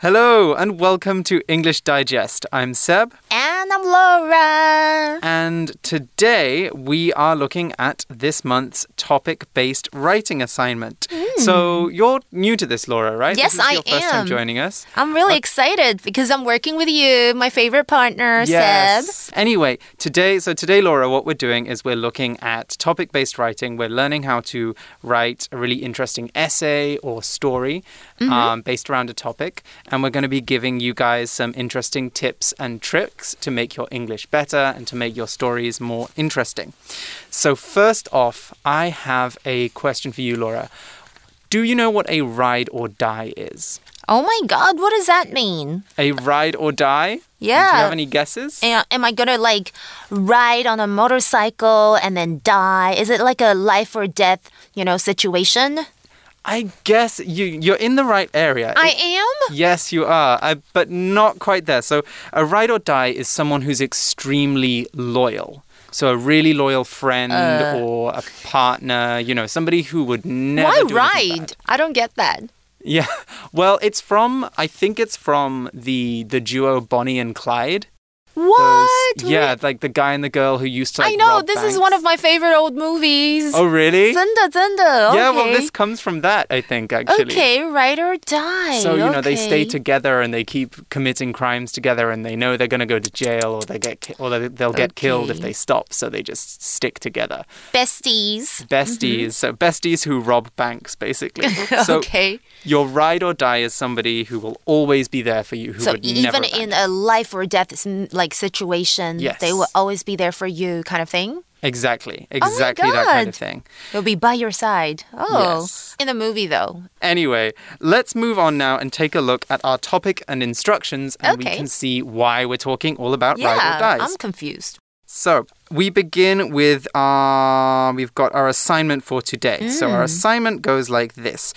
Hello and welcome to English Digest. I'm Seb. And I'm Laura. And today we are looking at this month's topic based writing assignment. Mm. So you're new to this, Laura, right? Yes, this is I your first am. time joining us. I'm really uh, excited because I'm working with you, my favorite partner, yes. Seb. Anyway, today, so today, Laura, what we're doing is we're looking at topic based writing. We're learning how to write a really interesting essay or story mm -hmm. um, based around a topic and we're going to be giving you guys some interesting tips and tricks to make your English better and to make your stories more interesting. So, first off, I have a question for you, Laura. Do you know what a ride or die is? Oh my god, what does that mean? A ride or die? Yeah. Do you have any guesses? Uh, am I gonna like ride on a motorcycle and then die? Is it like a life or death, you know, situation? I guess you you're in the right area. I am. Yes, you are, I, but not quite there. So a ride or die is someone who's extremely loyal. So a really loyal friend uh, or a partner, you know, somebody who would never. Why ride? I don't get that. Yeah, well, it's from I think it's from the the duo Bonnie and Clyde. What? Those, yeah, like the guy and the girl who used to. Like, I know this banks. is one of my favorite old movies. Oh, really? 真的,真的. Yeah, well, this comes from that, I think, actually. Okay, ride or die. So you okay. know they stay together and they keep committing crimes together, and they know they're going to go to jail or they get or they'll get okay. killed if they stop. So they just stick together. Besties. Besties. Mm -hmm. So besties who rob banks, basically. so okay. Your ride or die is somebody who will always be there for you. Who so would even never in a life or death like situation yes. they will always be there for you, kind of thing. Exactly, Oh exactly oh that kind of thing. They'll be by your side. Oh, yes. in the movie though. Anyway, let's move on now and take a look at our topic and instructions, and okay. we can see why we're talking all about yeah, ride or dies. I'm confused. So we begin with our. We've got our assignment for today. Mm. So our assignment goes like this.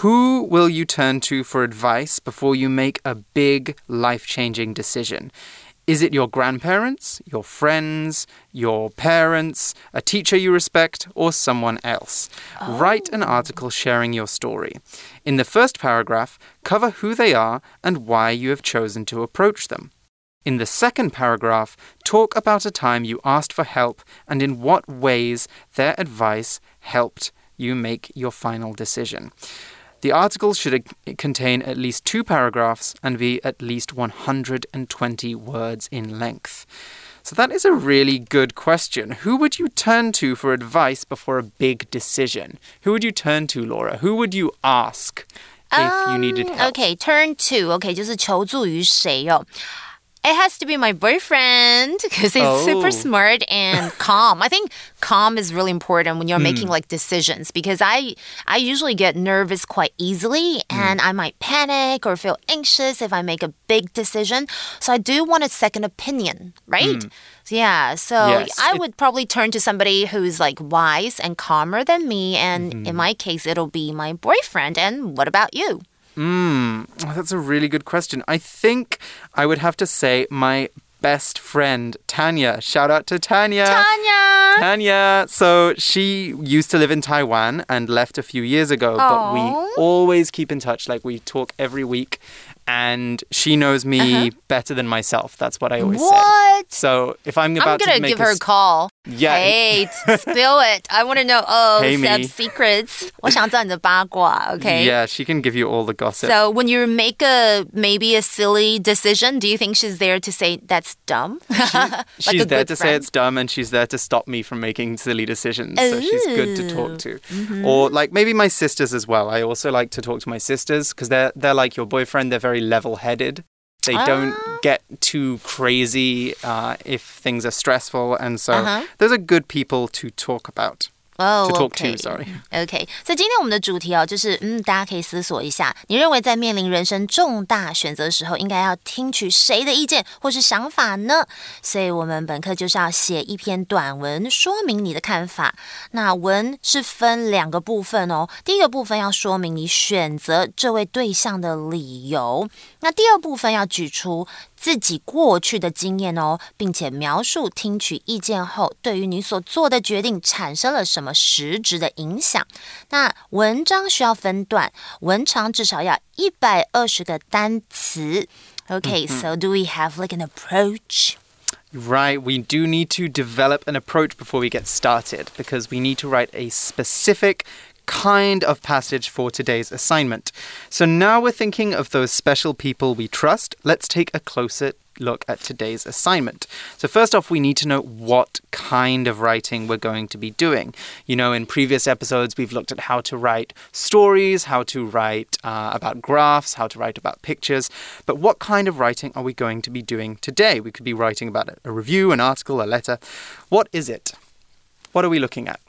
Who will you turn to for advice before you make a big life changing decision? Is it your grandparents, your friends, your parents, a teacher you respect, or someone else? Oh. Write an oh. article sharing your story. In the first paragraph, cover who they are and why you have chosen to approach them. In the second paragraph, talk about a time you asked for help and in what ways their advice helped you make your final decision. The article should contain at least two paragraphs and be at least 120 words in length. So that is a really good question. Who would you turn to for advice before a big decision? Who would you turn to, Laura? Who would you ask if you needed help? Um, okay, turn to. Okay, 就是求助于谁哦。 It has to be my boyfriend because he's oh. super smart and calm. I think calm is really important when you're mm. making like decisions because I I usually get nervous quite easily and mm. I might panic or feel anxious if I make a big decision. So I do want a second opinion, right? Mm. Yeah, so yes, I would probably turn to somebody who's like wise and calmer than me and in my case it'll be my boyfriend. And what about you? Mm, that's a really good question. I think I would have to say my best friend, Tanya. Shout out to Tanya. Tanya. Tanya. So she used to live in Taiwan and left a few years ago, Aww. but we always keep in touch. Like we talk every week and she knows me uh -huh. better than myself. That's what I always say. what? say. So if I'm about I'm gonna to give her a call. Yeah. Hey, spill it. I want to know. Oh, hey, Seb's secrets. 我想知道你的八卦, Okay. Yeah, she can give you all the gossip. So when you make a maybe a silly decision, do you think she's there to say that's dumb? She, like she's there to friend. say it's dumb, and she's there to stop me from making silly decisions. So she's good to talk to. Mm -hmm. Or like maybe my sisters as well. I also like to talk to my sisters because they're they're like your boyfriend. They're very level-headed. They ah. don't get too crazy uh, if things are stressful, and so uh -huh. those are good people to talk about. Oh, to talk okay. to, sorry. OK，所以今天我们的主题哦，就是嗯，大家可以思索一下，你认为在面临人生重大选择的时候，应该要听取谁的意见或是想法呢？所以我们本课就是要写一篇短文，说明你的看法。那文是分两个部分哦，第一个部分要说明你选择这位对象的理由，那第二部分要举出。自己过去的经验哦，并且描述听取意见后对于你所做的决定产生了什么实质的影响。那文章需要分段，文长至少要一百二十个单词。Okay, so do we have like an approach? Right, we do need to develop an approach before we get started because we need to write a specific kind of passage for today's assignment. So now we're thinking of those special people we trust. Let's take a closer look at today's assignment. So, first off, we need to know what kind of writing we're going to be doing. You know, in previous episodes, we've looked at how to write stories, how to write uh, about graphs, how to write about pictures. But what kind of writing are we going to be doing today? We could be writing about a review, an article, a letter. What is it? What are we looking at?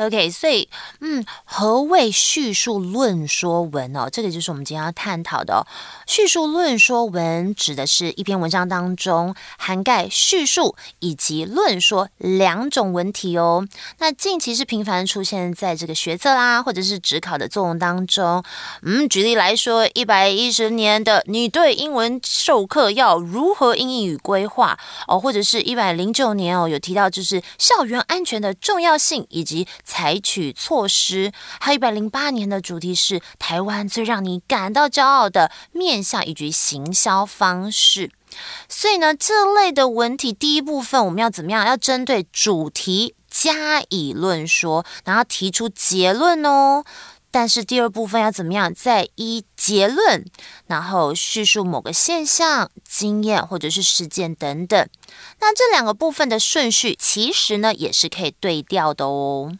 OK，所以嗯，何谓叙述论说文哦？这个就是我们今天要探讨的。叙述论说文指的是一篇文章当中涵盖叙述以及论说两种文体哦。那近期是频繁出现在这个学测啦，或者是职考的作文当中。嗯，举例来说，一百一十年的你对英文授课要如何应英语规划哦？或者是一百零九年哦，有提到就是校园安全的重要性以及。采取措施，还有一百零八年的主题是台湾最让你感到骄傲的面向以及行销方式。所以呢，这类的文体第一部分我们要怎么样？要针对主题加以论说，然后提出结论哦。但是第二部分要怎么样？再依结论，然后叙述某个现象、经验或者是事件等等。那这两个部分的顺序，其实呢也是可以对调的哦。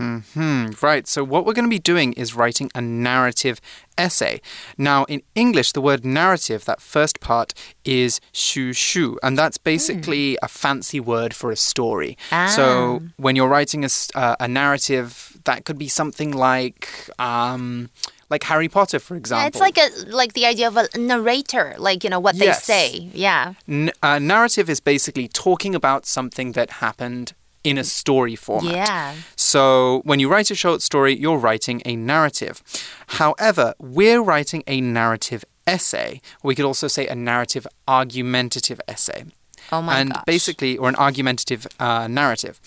Mm hmm. Right. So, what we're going to be doing is writing a narrative essay. Now, in English, the word narrative, that first part, is shu shu, and that's basically mm. a fancy word for a story. Ah. So, when you're writing a, uh, a narrative, that could be something like. Um, like Harry Potter, for example. Yeah, it's like a like the idea of a narrator, like you know what yes. they say. Yeah. N- uh, narrative is basically talking about something that happened in a story format. Yeah. So when you write a short story, you're writing a narrative. However, we're writing a narrative essay. We could also say a narrative argumentative essay. Oh my and gosh. basically, or an argumentative uh, narrative.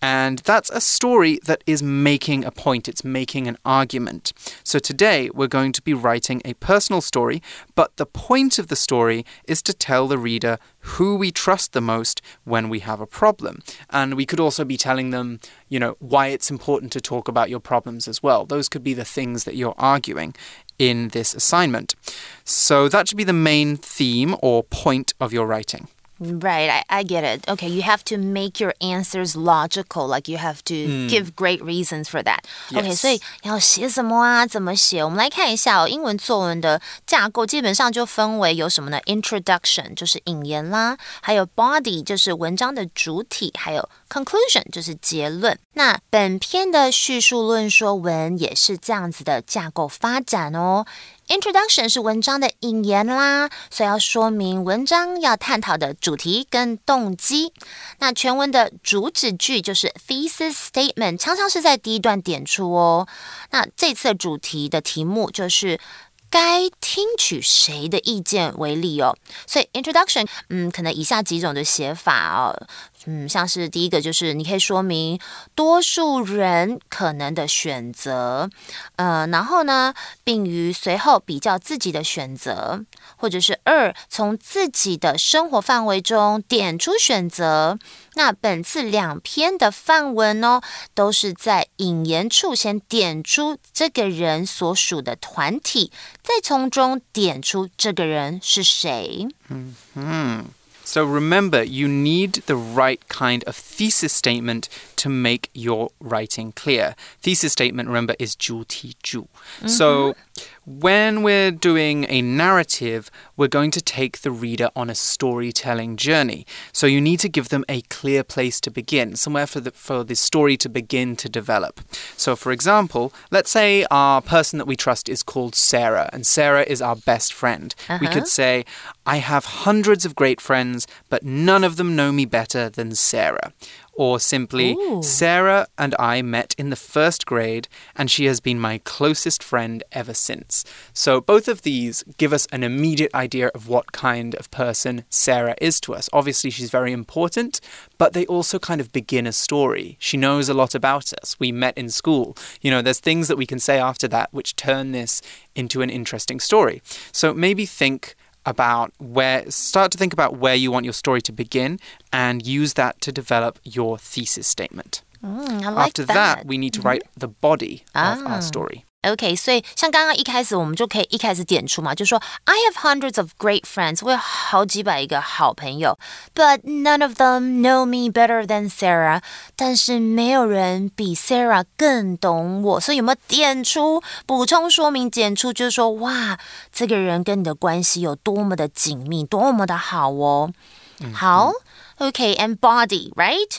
And that's a story that is making a point, it's making an argument. So today we're going to be writing a personal story, but the point of the story is to tell the reader who we trust the most when we have a problem. And we could also be telling them, you know, why it's important to talk about your problems as well. Those could be the things that you're arguing in this assignment. So that should be the main theme or point of your writing. Right, I, I get it. Okay, you have to make your answers logical, like you have to mm. give great reasons for that. Yes. OK，所以要写什么啊？怎么写？我们来看一下哦。英文作文的架构基本上就分为有什么呢？Introduction 就是引言啦，还有 Body 就是文章的主体，还有 Conclusion 就是结论。那本篇的叙述论说文也是这样子的架构发展哦。Introduction 是文章的引言啦，所以要说明文章要探讨的主题跟动机。那全文的主旨句就是 thesis statement，常常是在第一段点出哦。那这次主题的题目就是该听取谁的意见为例哦。所以 Introduction，嗯，可能以下几种的写法哦。嗯，像是第一个就是你可以说明多数人可能的选择，呃，然后呢，并于随后比较自己的选择，或者是二从自己的生活范围中点出选择。那本次两篇的范文呢，都是在引言处先点出这个人所属的团体，再从中点出这个人是谁。嗯嗯。So remember, you need the right kind of thesis statement to make your writing clear. Thesis statement, remember, is 主题句. Mm -hmm. So when we're doing a narrative, we're going to take the reader on a storytelling journey. So you need to give them a clear place to begin, somewhere for the, for the story to begin to develop. So, for example, let's say our person that we trust is called Sarah, and Sarah is our best friend. Uh -huh. We could uh-huh. say, I have hundreds of great friends, but none of them know me better than Sarah. Or simply, Ooh. Sarah and I met in the first grade, and she has been my closest friend ever since. So, both of these give us an immediate idea of what kind of person Sarah is to us. Obviously, she's very important, but they also kind of begin a story. She knows a lot about us. We met in school. You know, there's things that we can say after that which turn this into an interesting story. So, maybe think about where start to think about where you want your story to begin and use that to develop your thesis statement. Mm, like After that. we need to write the body of Ah. our story. OK，所以像刚刚一开始我们就可以一开始点出嘛，就说 I have hundreds of great friends，我有好几百个好朋友，but none of them know me better than Sarah。但是没有人比 Sarah 更懂我，所以有没有点出补充说明？点出就是说，哇，这个人跟你的关系有多么的紧密，多么的好哦。好，OK，and、body，right？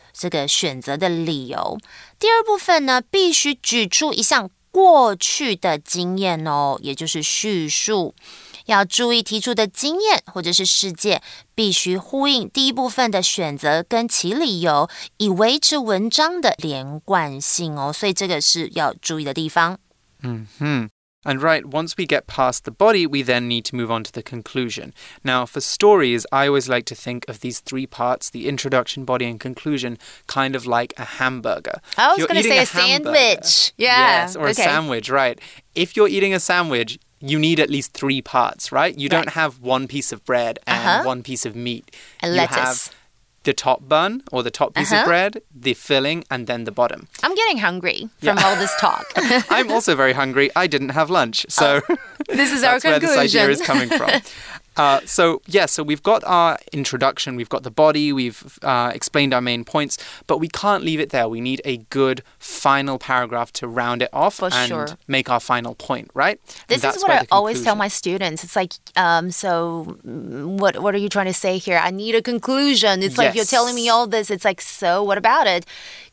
这个选择的理由。第二部分呢，必须举出一项过去的经验哦，也就是叙述。要注意提出的经验或者是事件必须呼应第一部分的选择跟其理由，以维持文章的连贯性哦。所以这个是要注意的地方。嗯哼 And right, once we get past the body, we then need to move on to the conclusion. Now, for stories, I always like to think of these three parts the introduction, body, and conclusion kind of like a hamburger. I was gonna say a hamburger- sandwich. Yeah, Yes, or okay. a sandwich, right. If you're eating a sandwich, you need at least three parts, right? You don't have one piece of bread and Uh-huh. one piece of meat. And you lettuce. The top bun or the top piece Uh-huh. of bread, the filling, and then the bottom. I'm getting hungry from all this talk. I'm also very hungry. I didn't have lunch, so this is our that's where this idea conclusion. is coming from. Uh, so yeah, so we've got our introduction, we've got the body, we've uh, explained our main points, but we can't leave it there. We need a good final paragraph to round it off For and sure. make our final point, right? This that's is what I always tell my students. It's like, um, so mm, what what are you trying to say here? I need a conclusion. It's like you're telling me all this. It's like, so what about it?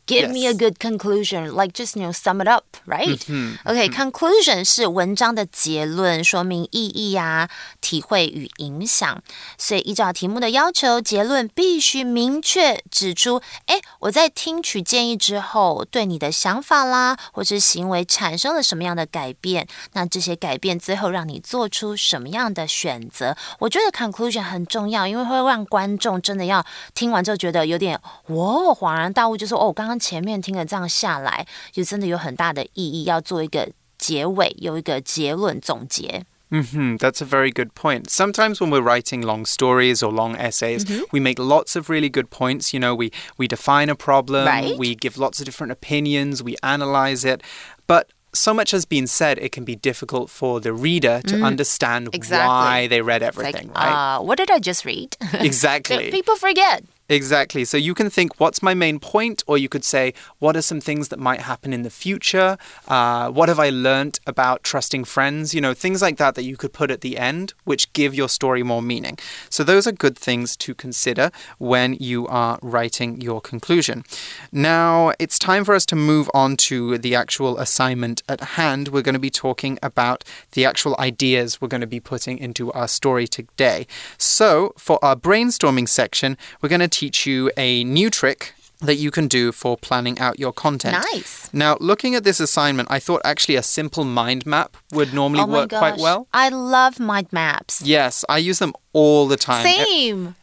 Give me a good conclusion. Like just you know, sum it up, right? Mm-hmm. Okay, conclusion 是文章的结论，说明意义啊、体会与影响。所以依照题目的要求，结论必须明确指出，哎，我在听取建议之后，对你的想法啦，或是行为产生了什么样的改变？那这些改变最后让你做出什么样的选择？我觉得 conclusion 很重要，因为会让观众真的要听完之后觉得有点哇恍然大悟，就说哦，我刚刚前面听了这样下来，就真的有很大的意义，要做一个结尾，有一个结论总结。 hmm that's a very good point. Sometimes when we're writing long stories or long essays, Mm-hmm. we make lots of really good points. You know, we, we define a problem, Right. we give lots of different opinions, we analyze it. But so much has been said, it can be difficult for the reader to understand Mm. Exactly. why they read It's everything, like, right? uh, what did I just read? exactly. People forget. Exactly. So you can think, what's my main point? Or you could say, what are some things that might happen in the future? Uh, what have I learnt about trusting friends? You know, things like that that you could put at the end, which give your story more meaning. So those are good things to consider when you are writing your conclusion. Now, it's time for us to move on to the actual assignment at hand. We're going to be talking about the actual ideas we're going to be putting into our story today. So, for our brainstorming section, we're going to teach you a new trick that you can do for planning out your content. Nice. Now, looking at this assignment, I thought actually a simple mind map would normally oh work gosh. quite well. I love mind maps. Yes, I use them all the time. Same.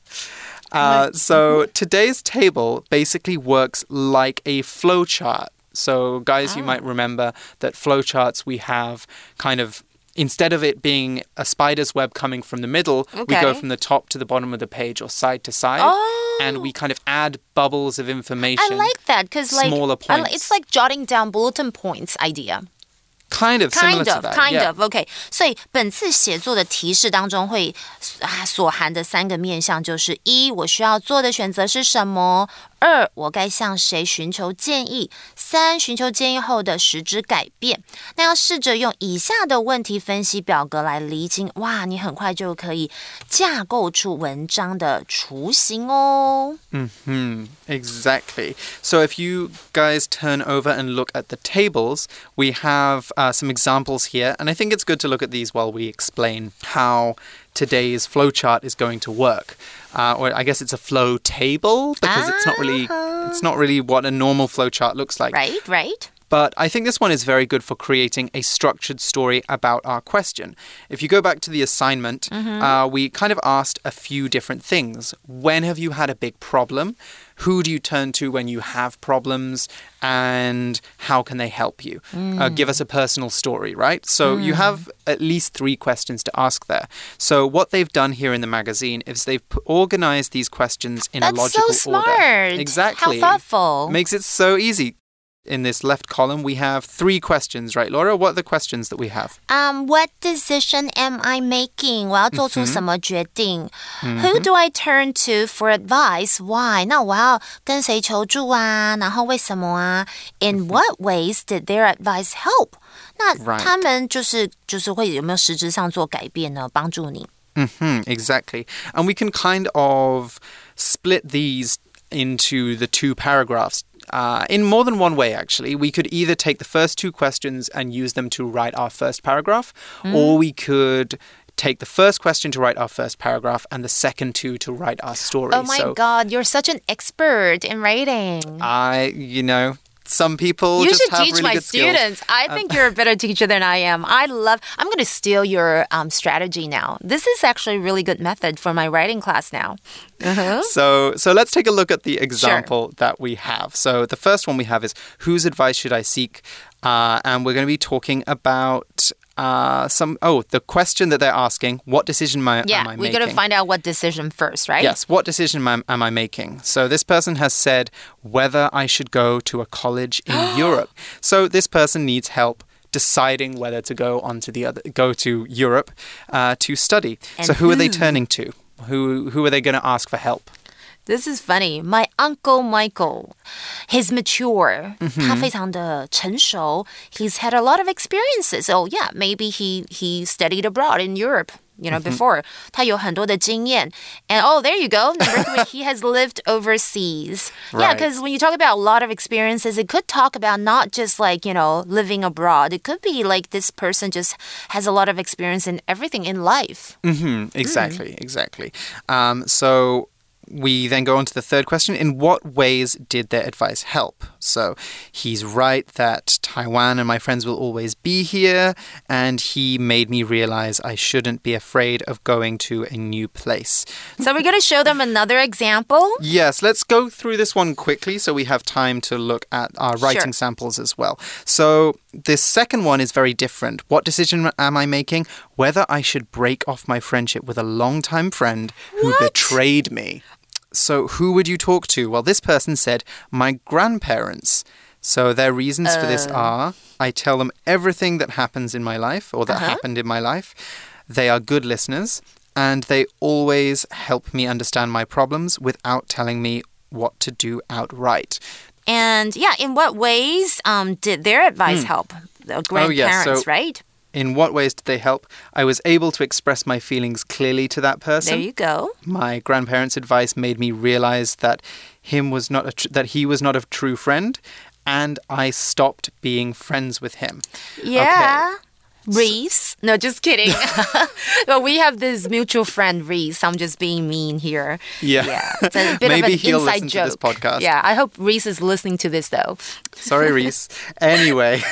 Uh, so today's table basically works like a flowchart. So, guys, you Ah. might remember that flowcharts we have kind of. Instead of it being a spider's web coming from the middle, we go from the top to the bottom of the page or side to side. Oh. And we kind of add bubbles of information. I like that because like Smaller li- points. it's like jotting down bulletin points idea. Kind of similar Kind to of, that. kind yeah. of, OK。所以本次写作的提示当中会啊所含的三个面向就是：一，我需要做的选择是什么；二，我该向谁寻求建议；三，寻求建议后的实质改变。那要试着用以下的问题分析表格来厘清，哇，你很快就可以架构出文章的雏形哦。 Hmm, exactly. So if you guys turn over and look at the tables, we have uh, some examples here, and I think it's good to look at these while we explain how today's flowchart is going to work. Uh, or I guess it's a flow table because it's not really it's not really what a normal flowchart looks like. Right, right. But I think this one is very good for creating a structured story about our question. If you go back to the assignment, uh, we kind of asked a few different things. When have you had a big problem? Who do you turn to when you have problems? And how can they help you? Uh, give us a personal story, right? So you have at least three questions to ask there. So what they've done here in the magazine is they've organized these questions in That's a logical so smart. order. Exactly. How thoughtful. Makes it so easy In this left column, we have three questions, right, Laura? What are the questions that we have? Um, what decision am I making? 我要做出什么决定、Who do I turn to for advice? Why? 那我要跟谁求助啊？然后为什么啊？In what ways did their advice help? 那 Right. 他们就是就是会有没有实质上做改变呢？帮助你？ hmm exactly. And we can kind of split these into the two paragraphs. Uh, in more than one way, actually. We could either take the first two questions and use them to write our first paragraph, or we could take the first question to write our first paragraph and the second two to write our story. Oh my so God, you're such an expert in writing. I, you know, some people You just should have teach really my good skills. Students. I think you're a better teacher than I am. I love. I'm going to steal your um, strategy now. This is actually a really good method for my writing class now. Uh-huh. So, so let's take a look at the example that we have. So, the first one we have is whose advice should I seek? Uh, and we're going to be talking about uh, some. Oh, the question that they're asking: What decision am I, Yeah, am I we're making? going to find out what decision first, right? Yes, what decision am, am I making? So this person has said whether I should go to a college in Europe. So this person needs help deciding whether to go on to the other go to Europe uh, to study. so And who are they turning to? Who who are they going to ask for help? This is funny. My uncle Michael, he's mature. Mm-hmm. 他非常的成熟. He's had a lot of experiences. So yeah, maybe he he studied abroad in Europe. You know, Mm-hmm. before 他有很多的经验. And oh, there you go. Number three, he has lived overseas. Yeah, Right. because when you talk about a lot of experiences, it could talk about not just like, you know, living abroad. It could be like this person just has a lot of experience in everything in life. hmm exactly, exactly. Um, so we then go on to the third question. In what ways did their advice help? So he's right that Taiwan and my friends will always be here, and he made me realize I shouldn't be afraid of going to a new place. So we're going to show them another example. Yes, let's go through this one quickly so we have time to look at our writing Sure. samples as well. So, this second one is very different. What decision am I making? Whether I should break off my friendship with a longtime friend who betrayed me. So, who would you talk to? Well, this person said, my grandparents. So, their reasons for this are I tell them everything that happens in my life or that happened in my life. They are good listeners and they always help me understand my problems without telling me what to do outright. And yeah, in what ways um, did their advice help? The Hmm. Oh, yeah, grandparents, so- right? In what ways did they help? I was able to express my feelings clearly to that person. There you go. my grandparents' advice made me realize that him was not a tr- that he was not a true friend, and I stopped being friends with him. Yeah. Reese. No, just kidding. well, we have this mutual friend, Reese. I'm just being mean here. Yeah. Yeah. It's a bit Maybe of an he'll inside listen joke. to this podcast. Yeah, I hope Reese is listening to this though. Sorry, Reese. Anyway.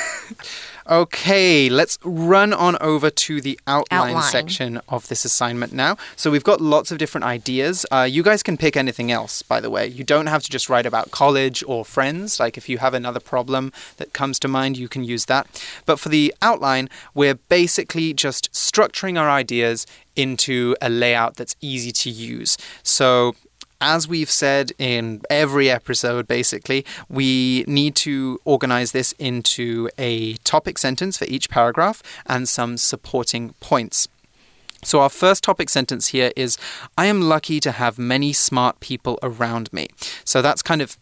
Okay, let's run on over to the outline, Outline. section of this assignment now. So we've got lots of different ideas. Uh, you guys can pick anything else, by the way. You don't have to just write about college or friends. Like if you have another problem that comes to mind, you can use that. But for the outline, we're basically just structuring our ideas into a layout that's easy to use. So as we've said in every episode, basically, we need to organize this into a topic sentence for each paragraph and some supporting points. So, our first topic sentence here is I am lucky to have many smart people around me. So, that's kind of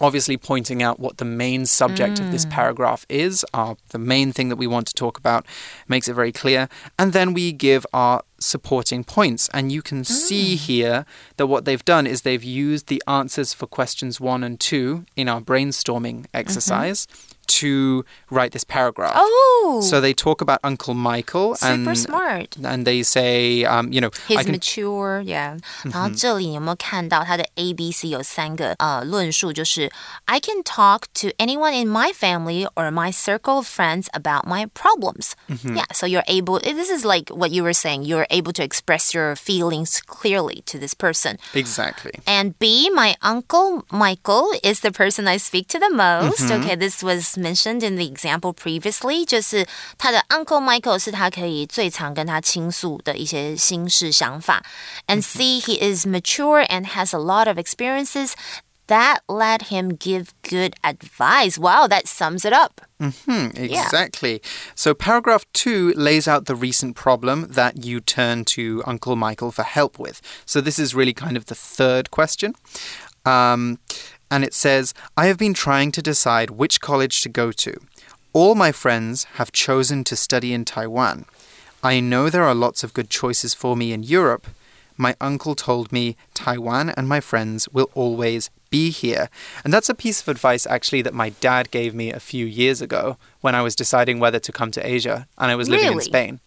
obviously pointing out what the main subject mm. of this paragraph is, our, the main thing that we want to talk about, makes it very clear. And then we give our supporting points. And you can mm. see here that what they've done is they've used the answers for questions one and two in our brainstorming mm-hmm. exercise. Mm -hmm to write this paragraph. Oh. So they talk about Uncle Michael Super smart. And they say, um, you know, he's can... mature, yeah. 然后这里有没有看到他的 A B C 有三个呃论述，就是 I can talk to anyone in my family or my circle of friends about my problems. -hmm. Yeah, so you're able. This is like what you were saying. You're able to express your feelings clearly to this person. Exactly. And B, my uncle Michael is the person I speak to the most. -hmm. Okay, this was mentioned in the example previously，就是他的 Uncle Michael 是他可以最常跟他倾诉的一些心事想法。And C, he is mature and has a lot of experiences that let him give good advice. Wow, that sums it up. Mm -hmm, exactly. Yeah. So, paragraph two lays out the recent problem that you turn to Uncle Michael for help with. So, this is really kind of the third question. Um, and it says, I have been trying to decide which college to go to. All my friends have chosen to study in Taiwan. I know there are lots of good choices for me in Europe. My uncle told me Taiwan and my friends will always be here. And that's a piece of advice actually that my dad gave me a few years ago when I was deciding whether to come to Asia and I was living really? in Spain.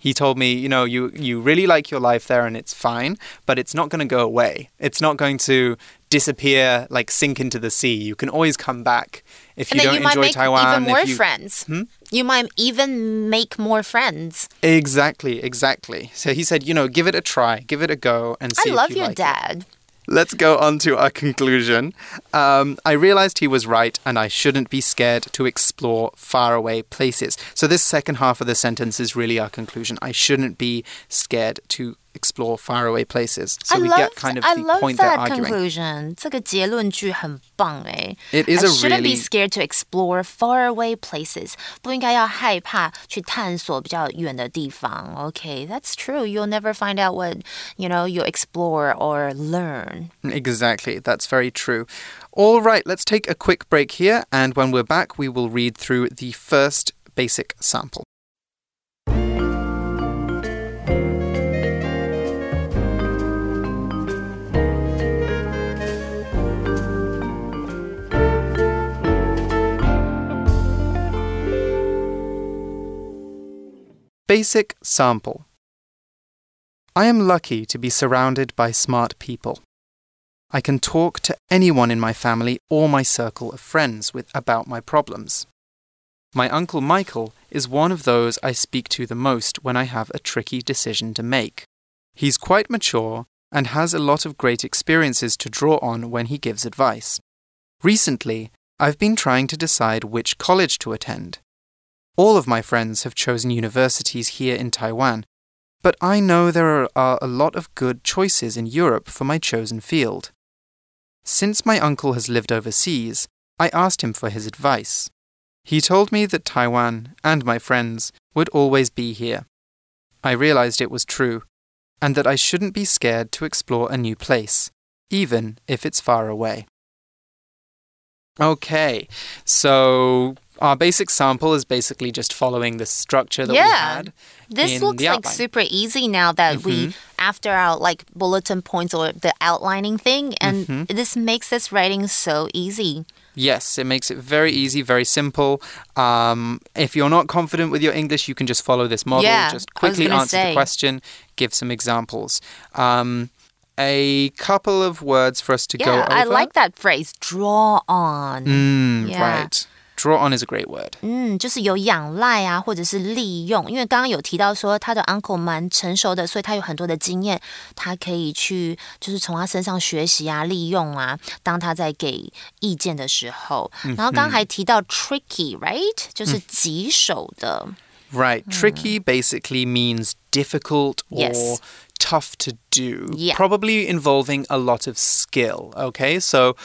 He told me, you know, you you really like your life there and it's fine, but it's not going to go away. It's not going to disappear, like sink into the sea. You can always come back if and you don't you enjoy Taiwan. Even more you, friends. Hmm? You might even make more friends. Exactly, exactly. So he said, you know, give it a try, give it a go, and see. I love you your like dad. It. Let's go on to our conclusion. Um, I realized he was right, and I shouldn't be scared to explore faraway places. So, this second half of the sentence is really our conclusion. I shouldn't be scared to explore faraway places. So I we love, get kind of I the love point that they're arguing. conclusion. 这个结论句很棒哎。It is I a shouldn't really be scared to explore faraway places. 不应该要害怕去探索比较远的地方。Okay, that's true. You'll never find out what you know you explore or learn. Exactly, that's very true. All right, let's take a quick break here, and when we're back, we will read through the first basic sample. Basic sample. I am lucky to be surrounded by smart people. I can talk to anyone in my family or my circle of friends with about my problems. My uncle Michael is one of those I speak to the most when I have a tricky decision to make. He's quite mature and has a lot of great experiences to draw on when he gives advice. Recently, I've been trying to decide which college to attend. All of my friends have chosen universities here in Taiwan, but I know there are a lot of good choices in Europe for my chosen field. Since my uncle has lived overseas, I asked him for his advice. He told me that Taiwan and my friends would always be here. I realized it was true, and that I shouldn't be scared to explore a new place, even if it's far away. Okay, so our basic sample is basically just following the structure that yeah. we had. This looks like super easy now that mm -hmm. we mm-hmm. after our like bulletin points or the outlining thing and mm -hmm. this makes this writing so easy. Yes, it makes it very easy, very simple. Um, if you're not confident with your English, you can just follow this model. Yeah, just quickly answer say. the question, give some examples. Um, a couple of words for us to yeah, go over. I like that phrase, draw on. Mm, yeah. Right Draw on is a great word. 嗯，就是有仰赖啊，或者是利用。因为刚刚有提到说他的 uncle 蛮成熟的，所以他有很多的经验，他可以去就是从他身上学习啊，利用啊。当他在给意见的时候，然后刚刚还提到 tricky，right，就是棘手的。 Right. Tricky basically means difficult or Yes. tough to do. Yeah. Probably involving a lot of skill. Okay. So,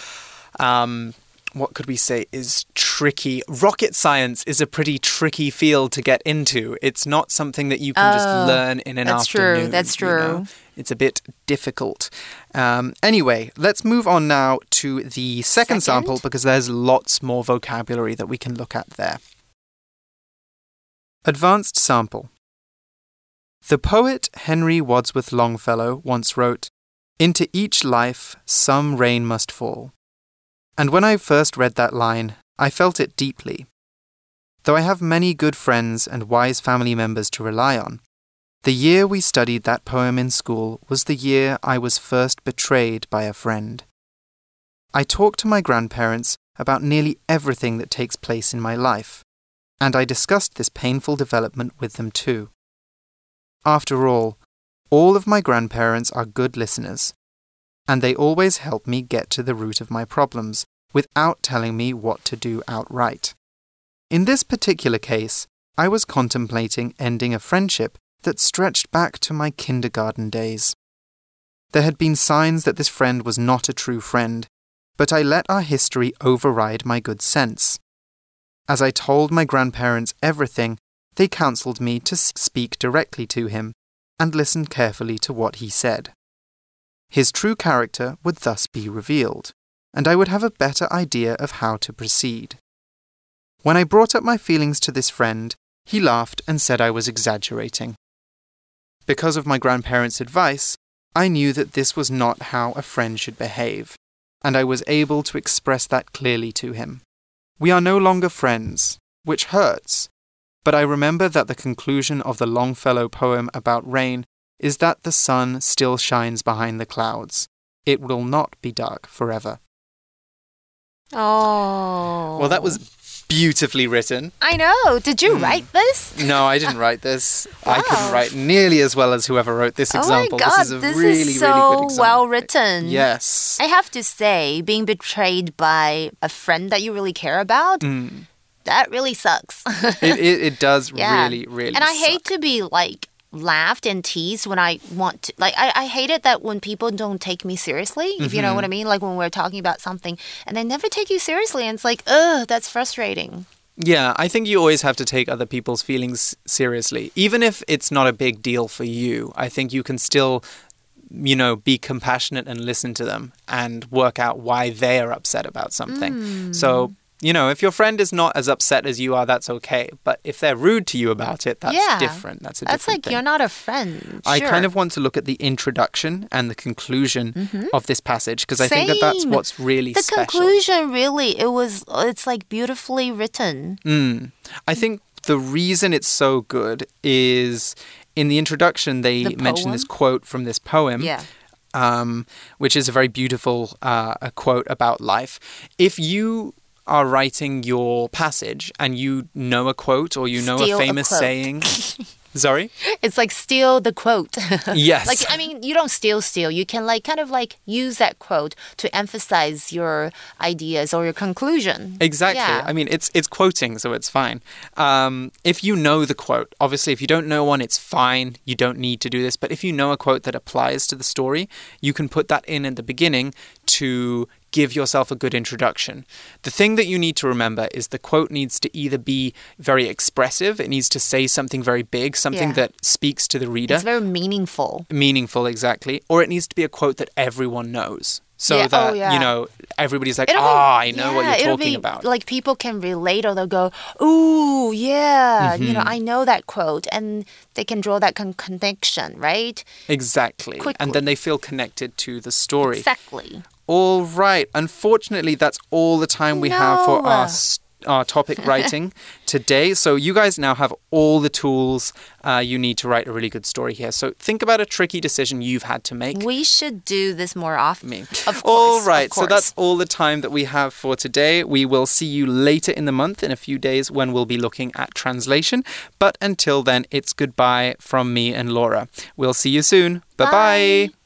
um, what could we say is tricky? Rocket science is a pretty tricky field to get into. It's not something that you can just Oh, learn in an that's true, afternoon. that's you know? true. It's a bit difficult. Um, anyway, let's move on now to the second, Second? sample because there's lots more vocabulary that we can look at there. Advanced sample. The poet Henry Wadsworth Longfellow once wrote, Into each life some rain must fall. And when I first read that line, I felt it deeply. Though I have many good friends and wise family members to rely on, the year we studied that poem in school was the year I was first betrayed by a friend. I talked to my grandparents about nearly everything that takes place in my life, and I discussed this painful development with them too. After all, all of my grandparents are good listeners, and they always help me get to the root of my problems without telling me what to do outright. In this particular case, I was contemplating ending a friendship that stretched back to my kindergarten days. There had been signs that this friend was not a true friend, but I let our history override my good sense. As I told my grandparents everything, they counseled me to speak directly to him and listen carefully to what he said. His true character would thus be revealed, and I would have a better idea of how to proceed. When I brought up my feelings to this friend, he laughed and said I was exaggerating. Because of my grandparents' advice, I knew that this was not how a friend should behave, and I was able to express that clearly to him. We are no longer friends, which hurts, but I remember that the conclusion of the Longfellow poem about rain is that the sun still shines behind the clouds. It will not be dark forever. Oh. Well, that was beautifully written. I know. Did you Hmm. write this? No, I didn't write this. I couldn't write nearly as well as whoever wrote this example. oh my god, this is a this really, is really so example. well written. Yes. I have to say, being betrayed by a friend that you really care about, Mm. that really sucks. It, it, it does Yeah. really, really and I hate to be like laughed and teased when I want to. Like, I, I hate it that when people don't take me seriously, if you know Mm-hmm. what I mean. Like, when we're talking about something and they never take you seriously, and it's like, ugh, that's frustrating. Yeah, I think you always have to take other people's feelings seriously. Even if it's not a big deal for you, I think you can still, you know, be compassionate and listen to them and work out why they are upset about something. Mm. So, you know, if your friend is not as upset as you are, that's okay. But if they're rude to you about it, that's Yeah. different. That's a different. That's different like thing. you're not a friend. I Sure. kind of want to look at the introduction and the conclusion of this passage because I think that that's what's really the special. conclusion really it was it's like beautifully written Mm. I think the reason it's so good is in the introduction they The mention this quote from this poem. yeah um, which is a very beautiful uh, a quote about life. If you are writing your passage and you know a quote or you know Steal a a famous quote. saying, sorry, it's like steal the quote yes, like i mean you don't steal steal you can like kind of like use that quote to emphasize your ideas or your conclusion Exactly. Yeah. I mean, it's it's quoting, so it's fine. Um, if you know the quote, obviously, if you don't know one, it's fine. You don't need to do this. But if you know a quote that applies to the story, you can put that in at the beginning to give yourself a good introduction. The thing that you need to remember is the quote needs to either be very expressive, it needs to say something very big, something Yeah. that speaks to the reader it's very meaningful meaningful exactly or it needs to be a quote that everyone knows so Yeah, oh, that yeah. you know everybody's like ah i know what you're talking be about Like people can relate, or they'll go, "Ooh, yeah, you know, Mm-hmm. I know that quote," and they can draw that con- connection, right? exactly Quickly. and then they feel connected to the story Exactly. All right unfortunately that's all the time we have for our our topic writing today. So you guys now have all the tools uh, you need to write a really good story here. So think about a tricky decision you've had to make. We should do this more often. me. Of course. All of right, so that's all the time that we have for today. We will see you later in the month in a few days when we'll be looking at translation. But until then, it's goodbye from me and Laura. We'll see you soon. Bye bye. Bye.